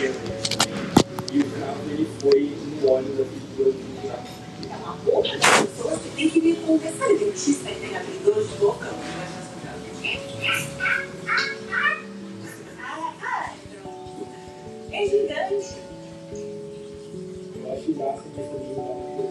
E o carro ele foi no óleo da pintura do buraco. É uma boa pessoa que tem que me contar. Sabe dentista que tem abridor de boca? É gigante. Eu acho massa que essa menina tá muito